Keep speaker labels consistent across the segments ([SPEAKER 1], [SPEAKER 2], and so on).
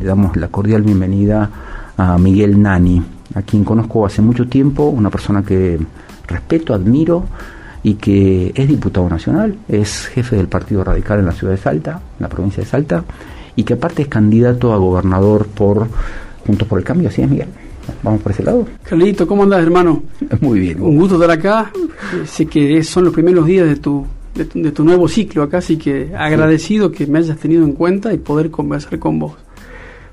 [SPEAKER 1] Le damos la cordial bienvenida a Miguel Nani, a quien conozco hace mucho tiempo, una persona que respeto, admiro y que es diputado nacional, es jefe del Partido Radical en la ciudad de Salta, en la provincia de Salta, y que aparte es candidato a gobernador por Juntos por el Cambio, así es Miguel. Vamos por ese lado.
[SPEAKER 2] Carlito, ¿cómo andas, hermano?
[SPEAKER 1] Muy bien.
[SPEAKER 2] Un gusto estar acá. Sé que son los primeros días de tu, de tu, nuevo ciclo acá, así que agradecido que me hayas tenido en cuenta y poder conversar con vos.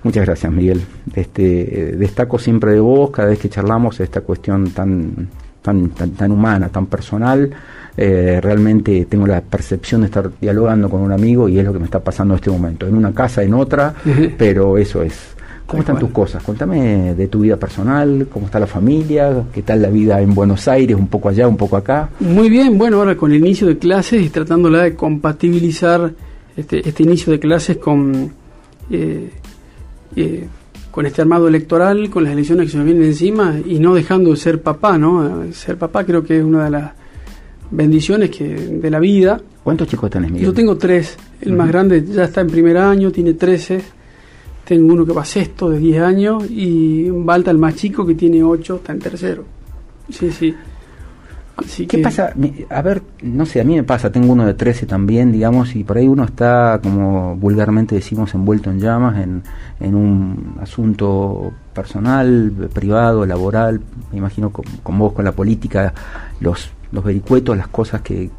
[SPEAKER 1] Muchas gracias, Miguel. Este, destaco siempre de vos, cada vez que charlamos, esta cuestión tan, tan, tan, humana, tan personal. Eh, realmente tengo la percepción de estar dialogando con un amigo y es lo que me está pasando en este momento. En una casa, en otra, pero eso es. ¿Cómo están tus cosas? Contame de tu vida personal, cómo está la familia, qué tal la vida en Buenos Aires, un poco allá, un poco acá.
[SPEAKER 2] Muy bien, bueno, ahora con el inicio de clases y tratándola de compatibilizar este, este inicio de clases con, eh, eh, con este armado electoral, con las elecciones que se nos vienen encima y no dejando de ser papá, ¿no? Ser papá creo que es una de las bendiciones que de la vida.
[SPEAKER 1] ¿Cuántos chicos tenés, Miguel?
[SPEAKER 2] Yo tengo tres. El más grande ya está en primer año, tiene 13 tengo uno que va sexto de 10 años y Balta, el más chico, que tiene 8, está en tercero. Sí, sí.
[SPEAKER 1] ¿Qué pasa? A ver, no sé, a mí me pasa, tengo uno de 13 también, digamos, y por ahí uno está, como vulgarmente decimos, envuelto en llamas, en, en un asunto personal, privado, laboral, me imagino con, con vos, con la política, los, los vericuetos, las cosas que,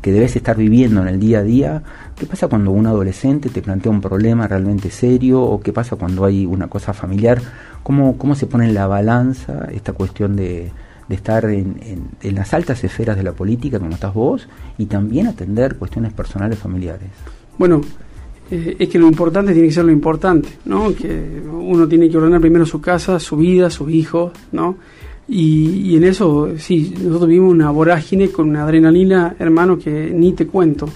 [SPEAKER 1] que debes estar viviendo en el día a día. ¿Qué pasa cuando un adolescente te plantea un problema realmente serio o qué pasa cuando hay una cosa familiar? ¿Cómo, cómo se pone en la balanza esta cuestión de, de estar en, en, las altas esferas de la política como estás vos y también atender cuestiones personales familiares?
[SPEAKER 2] Bueno, eh, es que lo importante tiene que ser lo importante, ¿no? Que uno tiene que ordenar primero su casa, su vida, sus hijos, ¿no? Y, en eso, sí, nosotros vivimos una vorágine con una adrenalina, hermano, que ni te cuento.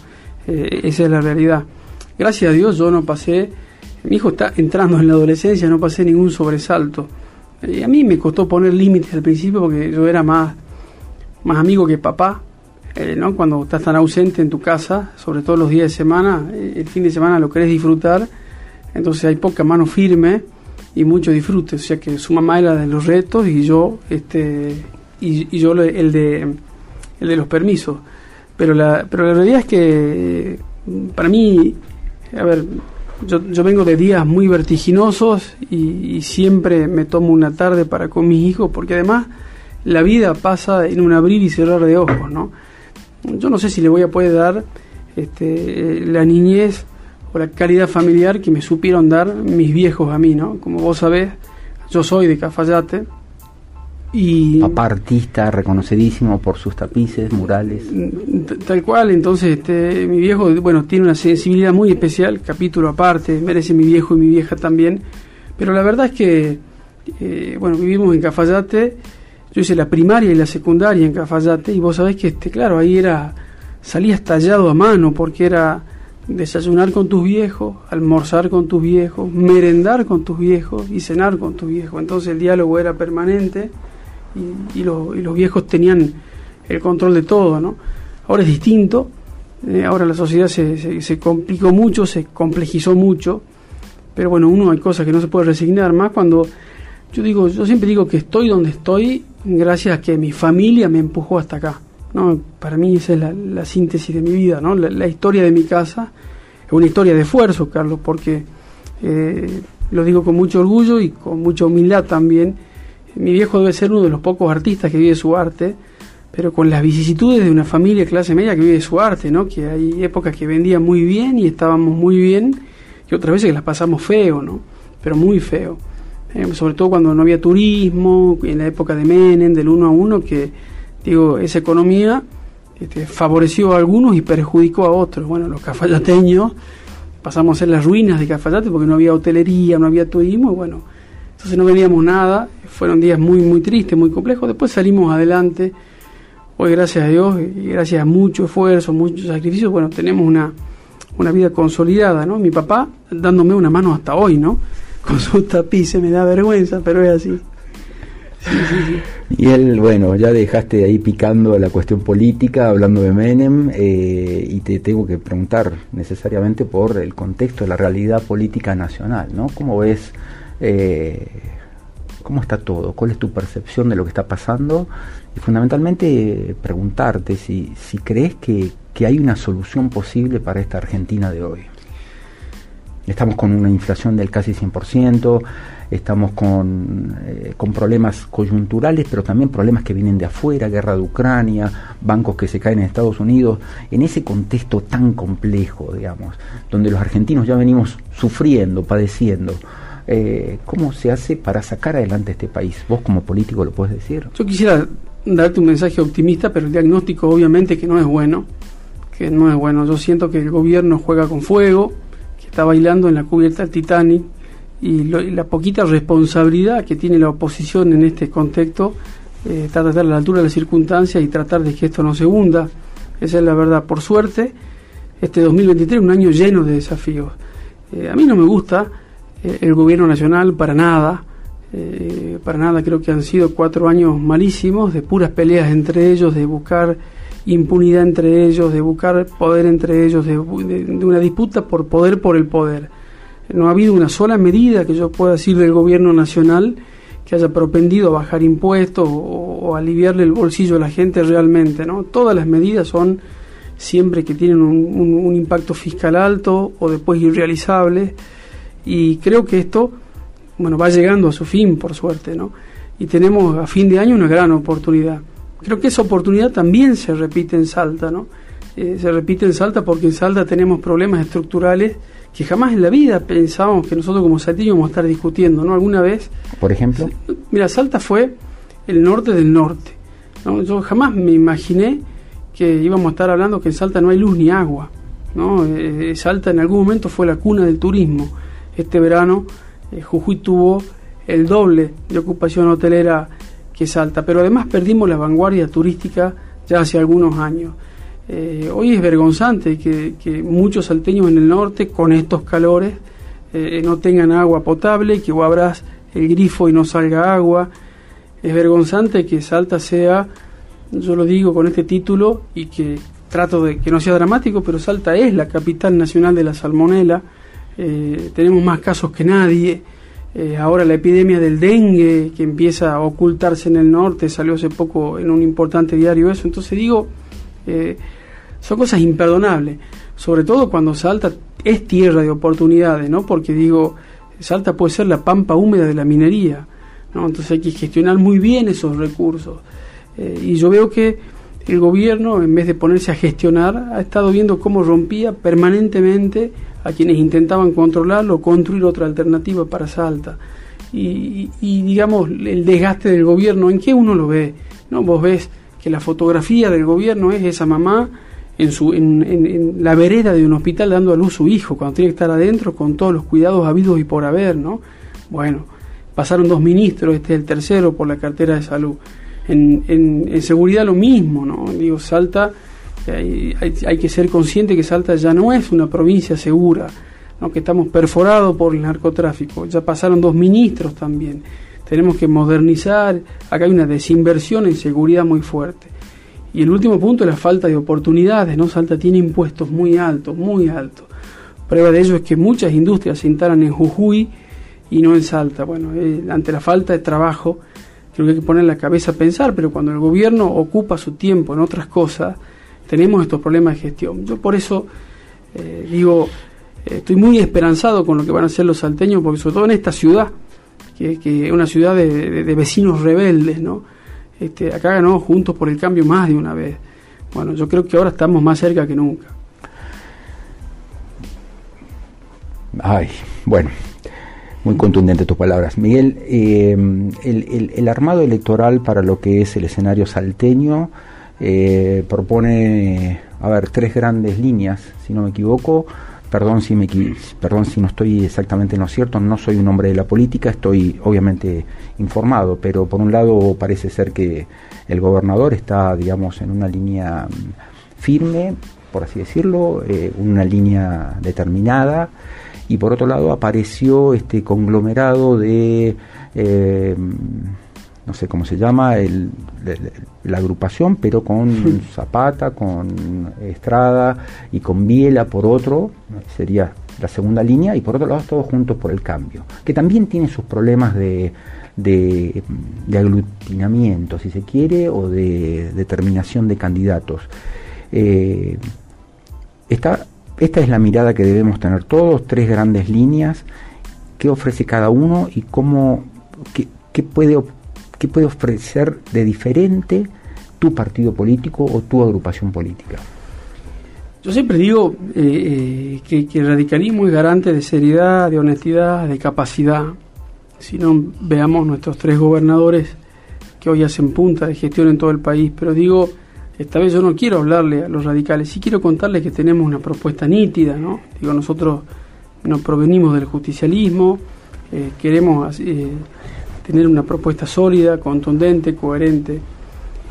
[SPEAKER 2] Eh, esa es la realidad. Gracias a Dios yo no pasé, mi hijo está entrando en la adolescencia, no pasé ningún sobresalto. Y a mí me costó poner límites al principio porque yo era más, más amigo que papá. Eh, ¿no? Cuando estás tan ausente en tu casa, sobre todo los días de semana, eh, el fin de semana lo querés disfrutar, entonces hay poca mano firme y mucho disfrute. O sea que su mamá era de los retos y yo, este, y, yo el de, el de los permisos. Pero la, pero la realidad es que para mí, a ver, yo, yo vengo de días muy vertiginosos y, siempre me tomo una tarde para con mis hijos porque además la vida pasa en un abrir y cerrar de ojos, ¿no? Yo no sé si le voy a poder dar este, la niñez o la calidad familiar que me supieron dar mis viejos a mí, ¿no? Como vos sabés, yo soy de Cafayate y...
[SPEAKER 1] Papá artista reconocidísimo por sus tapices, murales.
[SPEAKER 2] Tal cual, entonces este, mi viejo, bueno, tiene una sensibilidad muy especial, capítulo aparte, merece mi viejo y mi vieja también, pero la verdad es que, eh, bueno, vivimos en Cafayate, yo hice la primaria y la secundaria en Cafayate y vos sabés que, este, claro, ahí era, salías tallado a mano porque era desayunar con tus viejos, almorzar con tus viejos, merendar con tus viejos y cenar con tus viejos. Entonces el diálogo era permanente y, los viejos tenían el control de todo, ¿no? Ahora es distinto, eh, ahora la sociedad se, se, complicó mucho, se complejizó mucho, pero bueno, uno hay cosas que no se puede resignar, más cuando yo digo, yo siempre digo que estoy donde estoy gracias a que mi familia me empujó hasta acá. ¿no? Para mí esa es la, síntesis de mi vida, ¿no? La, historia de mi casa es una historia de esfuerzo, Carlos, porque eh, lo digo con mucho orgullo y con mucha humildad también. Mi viejo debe ser uno de los pocos artistas que vive su arte, pero con las vicisitudes de una familia clase media que vive su arte, ¿no? Que hay épocas que vendía muy bien y estábamos muy bien, y otras veces que las pasamos feo, ¿no? Pero muy feo. Eh, sobre todo cuando no había turismo, en la época de Menem, del uno a uno, que digo, esa economía este, favoreció a algunos y perjudicó a otros. Bueno, los cafayateños pasamos a ser las ruinas de Cafayate porque no había hotelería, no había turismo, y bueno, entonces no veníamos nada, fueron días muy, muy tristes, muy complejos, después salimos adelante, hoy gracias a Dios y gracias a mucho esfuerzo, mucho sacrificio, bueno, tenemos una, una vida consolidada, ¿no? Mi papá dándome una mano hasta hoy, ¿no? Con sus tapices, me da vergüenza, pero es así.
[SPEAKER 1] Sí, sí, sí. Y él, bueno, ya dejaste ahí picando la cuestión política, hablando de Menem, eh, y te tengo que preguntar necesariamente por el contexto de la realidad política nacional, ¿no? ¿Cómo ves, eh, cómo está todo? ¿Cuál es tu percepción de lo que está pasando? Y fundamentalmente preguntarte si, si crees que, hay una solución posible para esta Argentina de hoy. Estamos con una inflación del casi 100%, estamos con, eh, con problemas coyunturales, pero también problemas que vienen de afuera, guerra de Ucrania, bancos que se caen en Estados Unidos, en ese contexto tan complejo, digamos, donde los argentinos ya venimos sufriendo, padeciendo. Eh, ¿Cómo se hace para sacar adelante este país? Vos como político lo puedes decir.
[SPEAKER 2] Yo quisiera darte un mensaje optimista, pero el diagnóstico obviamente que no es bueno, que no es bueno. Yo siento que el gobierno juega con fuego, que está bailando en la cubierta del Titanic, y, la poquita responsabilidad que tiene la oposición en este contexto eh, está tratar a la altura de las circunstancias y tratar de que esto no se hunda. Esa es la verdad. Por suerte, este 2023 es un año lleno de desafíos. Eh, a mí no me gusta eh, el gobierno nacional para nada. Eh, para nada creo que han sido cuatro años malísimos, de puras peleas entre ellos, de buscar impunidad entre ellos, de buscar poder entre ellos, de una disputa por poder por el poder no ha habido una sola medida que yo pueda decir del gobierno nacional que haya propendido a bajar impuestos o, aliviarle el bolsillo a la gente realmente, ¿no? Todas las medidas son siempre que tienen un, impacto fiscal alto o después irrealizables y creo que esto, bueno, va llegando a su fin, por suerte, ¿no? Y tenemos a fin de año una gran oportunidad. Creo que esa oportunidad también se repite en Salta, ¿no? Eh, se repite en Salta porque en Salta tenemos problemas estructurales que jamás en la vida pensábamos que nosotros como salteños íbamos a estar discutiendo, ¿no? Alguna vez.
[SPEAKER 1] Por ejemplo.
[SPEAKER 2] Mira, Salta fue el norte del norte. ¿no? Yo jamás me imaginé que íbamos a estar hablando que en Salta no hay luz ni agua. ¿no? Eh, Salta en algún momento fue la cuna del turismo. Este verano eh, Jujuy tuvo el doble de ocupación hotelera que Salta, pero además perdimos la vanguardia turística ya hace algunos años. Eh, hoy es vergonzante que, muchos salteños en el norte, con estos calores, eh, no tengan agua potable, que vos abras el grifo y no salga agua. Es vergonzante que Salta sea, yo lo digo con este título y que trato de que no sea dramático, pero Salta es la capital nacional de la salmonela. Eh, tenemos más casos que nadie. ahora la epidemia del dengue que empieza a ocultarse en el norte, salió hace poco en un importante diario eso. Entonces digo, son cosas imperdonables, sobre todo cuando Salta es tierra de oportunidades, ¿no? Porque digo, Salta puede ser la pampa húmeda de la minería, ¿no? Entonces hay que gestionar muy bien esos recursos. Eh, y yo veo que el gobierno, en vez de ponerse a gestionar, ha estado viendo cómo rompía permanentemente a quienes intentaban controlarlo construir otra alternativa para Salta. Y, y, digamos, el desgaste del gobierno, ¿en qué uno lo ve? ¿No? Vos ves que la fotografía del gobierno es esa mamá en, su, en, la vereda de un hospital dando a luz su hijo, cuando tiene que estar adentro con todos los cuidados habidos y por haber, ¿no? Bueno, pasaron dos ministros, este es el tercero por la cartera de salud. En, en, seguridad lo mismo, ¿no? Digo, Salta, hay, que ser consciente que Salta ya no es una provincia segura, ¿no? que estamos perforados por el narcotráfico, ya pasaron dos ministros también. Tenemos que modernizar, acá hay una desinversión en seguridad muy fuerte. Y el último punto es la falta de oportunidades, ¿no? Salta tiene impuestos muy altos, muy altos. Prueba de ello es que muchas industrias se instalan en Jujuy y no en Salta. Bueno, eh, ante la falta de trabajo, creo que hay que poner la cabeza a pensar, pero cuando el gobierno ocupa su tiempo en otras cosas, tenemos estos problemas de gestión. Yo por eso eh, digo, eh, estoy muy esperanzado con lo que van a hacer los salteños, porque sobre todo en esta ciudad, que, es una ciudad de, de vecinos rebeldes, ¿no? Este, acá ganó Juntos por el Cambio más de una vez. Bueno, yo creo que ahora estamos más cerca que nunca.
[SPEAKER 1] Ay, bueno, muy contundente tus palabras. Miguel, eh, el, armado electoral para lo que es el escenario salteño eh, propone, a ver, tres grandes líneas, si no me equivoco. Perdón si, me, perdón si no estoy exactamente en lo cierto, no soy un hombre de la política, estoy obviamente informado, pero por un lado parece ser que el gobernador está, digamos, en una línea mm, firme, por así decirlo, eh, una línea determinada, y por otro lado apareció este conglomerado de, eh, no sé cómo se llama, el, la agrupación, pero con Zapata, con Estrada y con Biela por otro, sería la segunda línea, y por otro lado todos juntos por el cambio, que también tiene sus problemas de, de, aglutinamiento, si se quiere, o de determinación de candidatos. Eh, esta, esta es la mirada que debemos tener todos, tres grandes líneas, qué ofrece cada uno y cómo, qué, qué puede ¿Qué puede ofrecer de diferente tu partido político o tu agrupación política?
[SPEAKER 2] Yo siempre digo eh, eh, que, el radicalismo es garante de seriedad, de honestidad, de capacidad. Si no, veamos nuestros tres gobernadores que hoy hacen punta de gestión en todo el país. Pero digo, esta vez yo no quiero hablarle a los radicales, sí quiero contarles que tenemos una propuesta nítida, ¿no? Digo, nosotros nos provenimos del justicialismo, eh, queremos tener una propuesta sólida, contundente, coherente.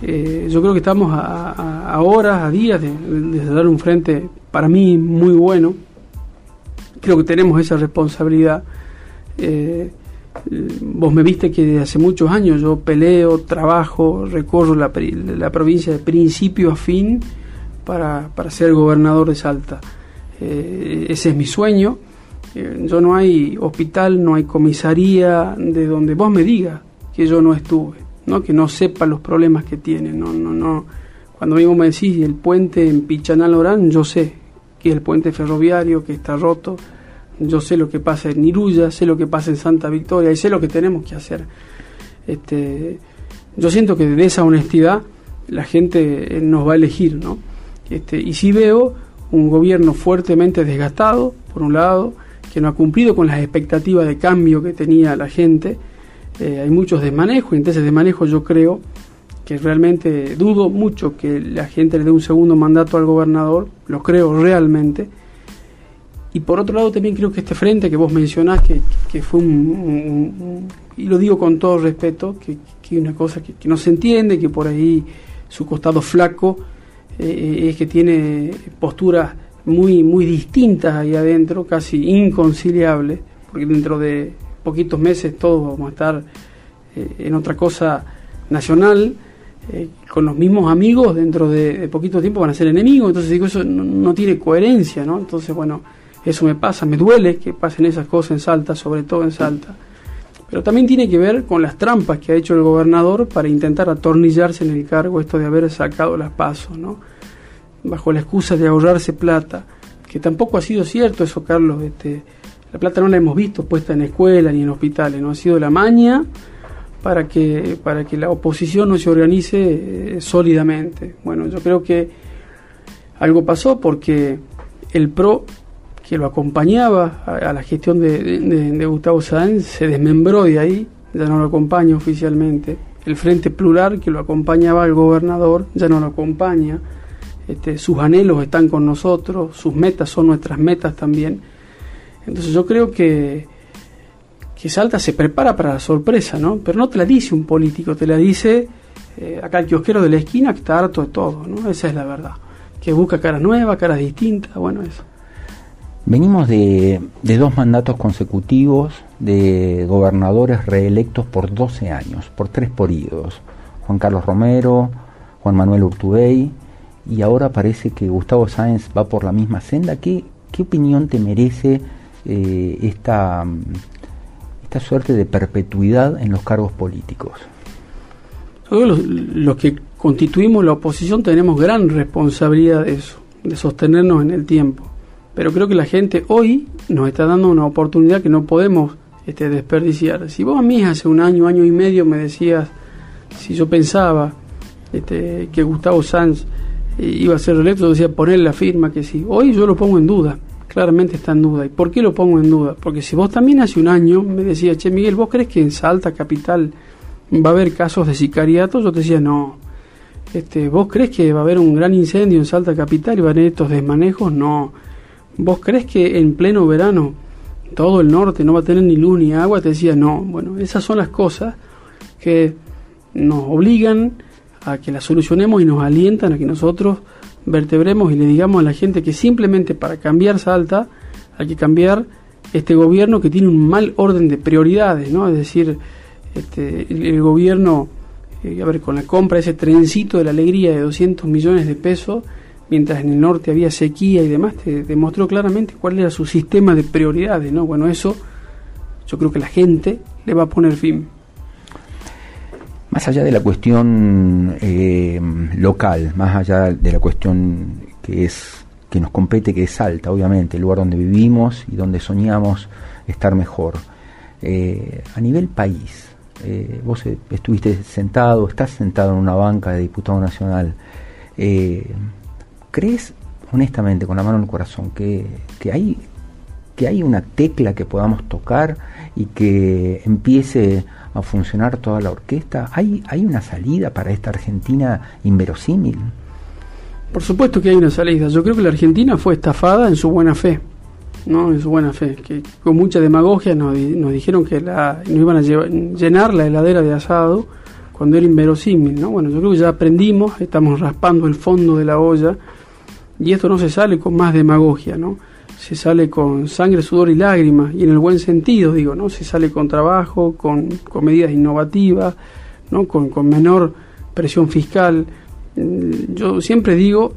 [SPEAKER 2] Eh, yo creo que estamos a, horas, a días de, dar un frente para mí muy bueno. Creo que tenemos esa responsabilidad. Eh, vos me viste que desde hace muchos años yo peleo, trabajo, recorro la, la provincia de principio a fin para, para ser gobernador de Salta. Eh, ese es mi sueño yo no hay hospital, no hay comisaría de donde vos me digas que yo no estuve, ¿no? que no sepa los problemas que tiene. No, no, no. Cuando vos me decís el puente en Pichanal Orán, yo sé que el puente ferroviario que está roto, yo sé lo que pasa en Iruya, sé lo que pasa en Santa Victoria y sé lo que tenemos que hacer. Este, yo siento que de esa honestidad la gente eh, nos va a elegir, ¿no? Este, y si veo un gobierno fuertemente desgastado, por un lado, que no ha cumplido con las expectativas de cambio que tenía la gente. Eh, hay muchos desmanejos, entonces desmanejo yo creo que realmente dudo mucho que la gente le dé un segundo mandato al gobernador, lo creo realmente. Y por otro lado también creo que este frente que vos mencionás, que, que fue un, y lo digo con todo respeto, que, que una cosa que, no se entiende, que por ahí su costado flaco eh, es que tiene posturas muy, muy distintas ahí adentro, casi inconciliables, porque dentro de poquitos meses todos vamos a estar eh, en otra cosa nacional, eh, con los mismos amigos, dentro de, poquito tiempo van a ser enemigos, entonces digo, eso no, tiene coherencia, ¿no? Entonces, bueno, eso me pasa, me duele que pasen esas cosas en Salta, sobre todo en Salta. Pero también tiene que ver con las trampas que ha hecho el gobernador para intentar atornillarse en el cargo esto de haber sacado las pasos, ¿no? Bajo la excusa de ahorrarse plata, que tampoco ha sido cierto eso, Carlos. Este, la plata no la hemos visto puesta en escuelas ni en hospitales, no ha sido la maña para que, para que la oposición no se organice eh, sólidamente. Bueno, yo creo que algo pasó porque el PRO que lo acompañaba a, la gestión de, de, Gustavo Sáenz se desmembró de ahí, ya no lo acompaña oficialmente. El Frente Plural que lo acompañaba al gobernador ya no lo acompaña. Este, sus anhelos están con nosotros, sus metas son nuestras metas también. Entonces yo creo que, que Salta se prepara para la sorpresa, ¿no? Pero no te la dice un político, te la dice eh, acá el kiosquero de la esquina que está harto de todo, ¿no? Esa es la verdad. Que busca caras nuevas, caras distintas, bueno, eso.
[SPEAKER 1] Venimos de, de, dos mandatos consecutivos de gobernadores reelectos por 12 años, por tres períodos. Juan Carlos Romero, Juan Manuel Urtubey y ahora parece que Gustavo Sáenz va por la misma senda. ¿Qué, qué opinión te merece eh, esta, esta suerte de perpetuidad en los cargos políticos?
[SPEAKER 2] Todos los, que constituimos la oposición tenemos gran responsabilidad de eso, de sostenernos en el tiempo. Pero creo que la gente hoy nos está dando una oportunidad que no podemos este, desperdiciar. Si vos a mí hace un año, año y medio me decías, si yo pensaba este, que Gustavo Sanz iba a ser electo, decía poner la firma que sí. Hoy yo lo pongo en duda, claramente está en duda. ¿Y por qué lo pongo en duda? Porque si vos también hace un año me decías, che Miguel, ¿vos crees que en Salta Capital va a haber casos de sicariato? Yo te decía, no. Este, ¿Vos crees que va a haber un gran incendio en Salta Capital y van a haber estos desmanejos? No. ¿Vos crees que en pleno verano todo el norte no va a tener ni luz ni agua? Te decía, no. Bueno, esas son las cosas que nos obligan a que la solucionemos y nos alientan a que nosotros vertebremos y le digamos a la gente que simplemente para cambiar Salta hay que cambiar este gobierno que tiene un mal orden de prioridades, ¿no? Es decir, este, el, gobierno, eh, a ver, con la compra de ese trencito de la alegría de 200 millones de pesos, mientras en el norte había sequía y demás, te demostró claramente cuál era su sistema de prioridades, ¿no? Bueno, eso yo creo que la gente le va a poner fin.
[SPEAKER 1] Más allá de la cuestión eh, local, más allá de la cuestión que es que nos compete, que es Salta, obviamente, el lugar donde vivimos y donde soñamos estar mejor. Eh, a nivel país, eh, vos estuviste sentado, estás sentado en una banca de diputado nacional. ¿Crees, honestamente, con la mano en el corazón, que, que, hay, que hay una tecla que podamos tocar y que empiece a funcionar toda la orquesta? ¿Hay, hay una salida para esta Argentina inverosímil?
[SPEAKER 2] Por supuesto que hay una salida. Yo creo que la Argentina fue estafada en su buena fe. ¿no? En su buena fe. Que con mucha demagogia nos, nos dijeron que la, nos iban a llenar la heladera de asado cuando era inverosímil. ¿no? Bueno, yo creo que ya aprendimos, estamos raspando el fondo de la olla y esto no se sale con más demagogia, ¿no? Se sale con sangre, sudor y lágrimas, y en el buen sentido, digo, ¿no? Se sale con trabajo, con, con medidas innovativas, ¿no? Con, con menor presión fiscal. Mm, yo siempre digo,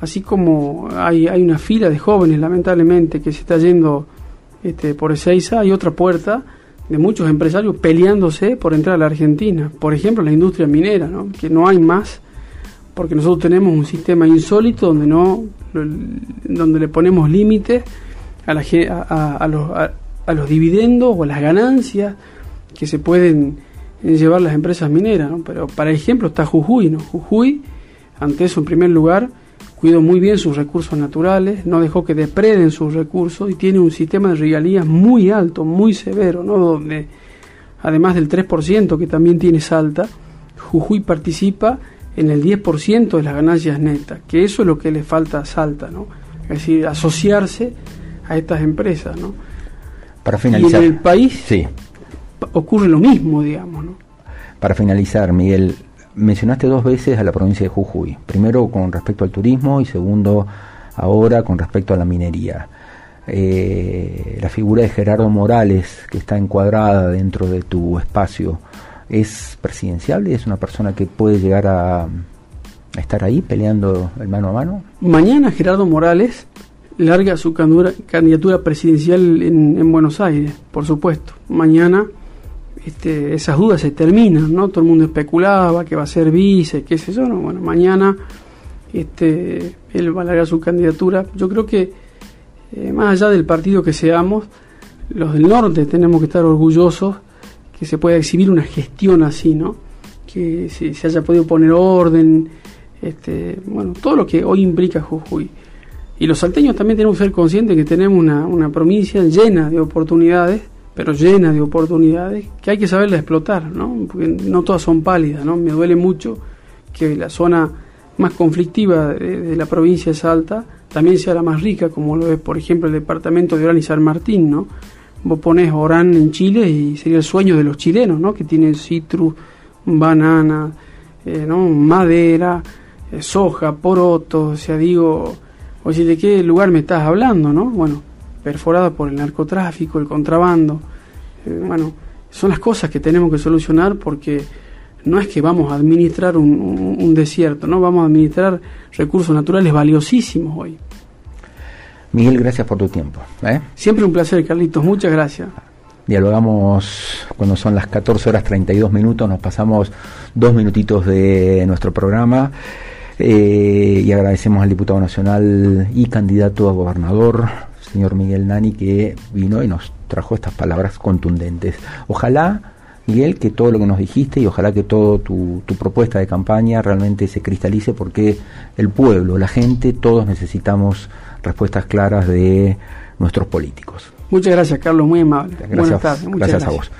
[SPEAKER 2] así como hay, hay una fila de jóvenes, lamentablemente, que se está yendo este, por Ezeiza, hay otra puerta de muchos empresarios peleándose por entrar a la Argentina. Por ejemplo, la industria minera, ¿no? que no hay más porque nosotros tenemos un sistema insólito donde no donde le ponemos límites a, la, a, los, a, los, dividendos o a las ganancias que se pueden llevar las empresas mineras. Pero para ejemplo está Jujuy. ¿no? Jujuy, ante eso en primer lugar, cuidó muy bien sus recursos naturales, no dejó que depreden sus recursos y tiene un sistema de regalías muy alto, muy severo, ¿no? donde además del 3% que también tiene Salta, Jujuy participa en el 10% de las ganancias netas, que eso es lo que le falta a Salta, ¿no? Es decir, asociarse a estas empresas, ¿no?
[SPEAKER 1] Para finalizar.
[SPEAKER 2] Y en el país sí. ocurre lo mismo, digamos, ¿no?
[SPEAKER 1] Para finalizar, Miguel, mencionaste dos veces a la provincia de Jujuy. Primero con respecto al turismo y segundo ahora con respecto a la minería. Eh, la figura de Gerardo Morales, que está encuadrada dentro de tu espacio, es presidenciable, es una persona que puede llegar a, estar ahí peleando el mano a mano.
[SPEAKER 2] Mañana Gerardo Morales larga su candidatura presidencial en, Buenos Aires, por supuesto. Mañana este, esas dudas se terminan, ¿no? Todo el mundo especulaba que va a ser vice, qué sé yo, ¿no? Bueno, mañana este, él va a largar su candidatura. Yo creo que eh, más allá del partido que seamos, los del norte tenemos que estar orgullosos que se pueda exhibir una gestión así, ¿no? Que se, se haya podido poner orden, este, bueno, todo lo que hoy implica Jujuy. Y los salteños también tenemos que ser conscientes que tenemos una, una provincia llena de oportunidades, pero llena de oportunidades, que hay que saberla explotar, ¿no? Porque no todas son pálidas, ¿no? Me duele mucho que la zona más conflictiva de, la provincia de Salta también sea la más rica, como lo es, por ejemplo, el departamento de Orán y San Martín, ¿no? Vos pones Orán en Chile y sería el sueño de los chilenos, ¿no? Que tienen citrus, banana, eh, ¿no? madera, eh, soja, poroto, o sea, digo, oye, ¿de qué lugar me estás hablando, no? Bueno, perforada por el narcotráfico, el contrabando, eh, bueno, son las cosas que tenemos que solucionar porque no es que vamos a administrar un desierto, ¿no? Vamos a administrar recursos naturales valiosísimos hoy.
[SPEAKER 1] Miguel, gracias por tu tiempo. ¿eh?
[SPEAKER 2] Siempre un placer, Carlitos. Muchas gracias.
[SPEAKER 1] Dialogamos cuando son las 14 horas 32 minutos, nos pasamos dos minutitos de nuestro programa eh, y agradecemos al diputado nacional y candidato a gobernador, señor Miguel Nani, que vino y nos trajo estas palabras contundentes. Ojalá, Miguel, que todo lo que nos dijiste y ojalá que toda tu, tu propuesta de campaña realmente se cristalice porque el pueblo, la gente, todos necesitamos respuestas claras de nuestros políticos.
[SPEAKER 2] Muchas gracias, Carlos, muy amable.
[SPEAKER 1] Gracias, Buenas tardes. Muchas gracias, gracias a vos.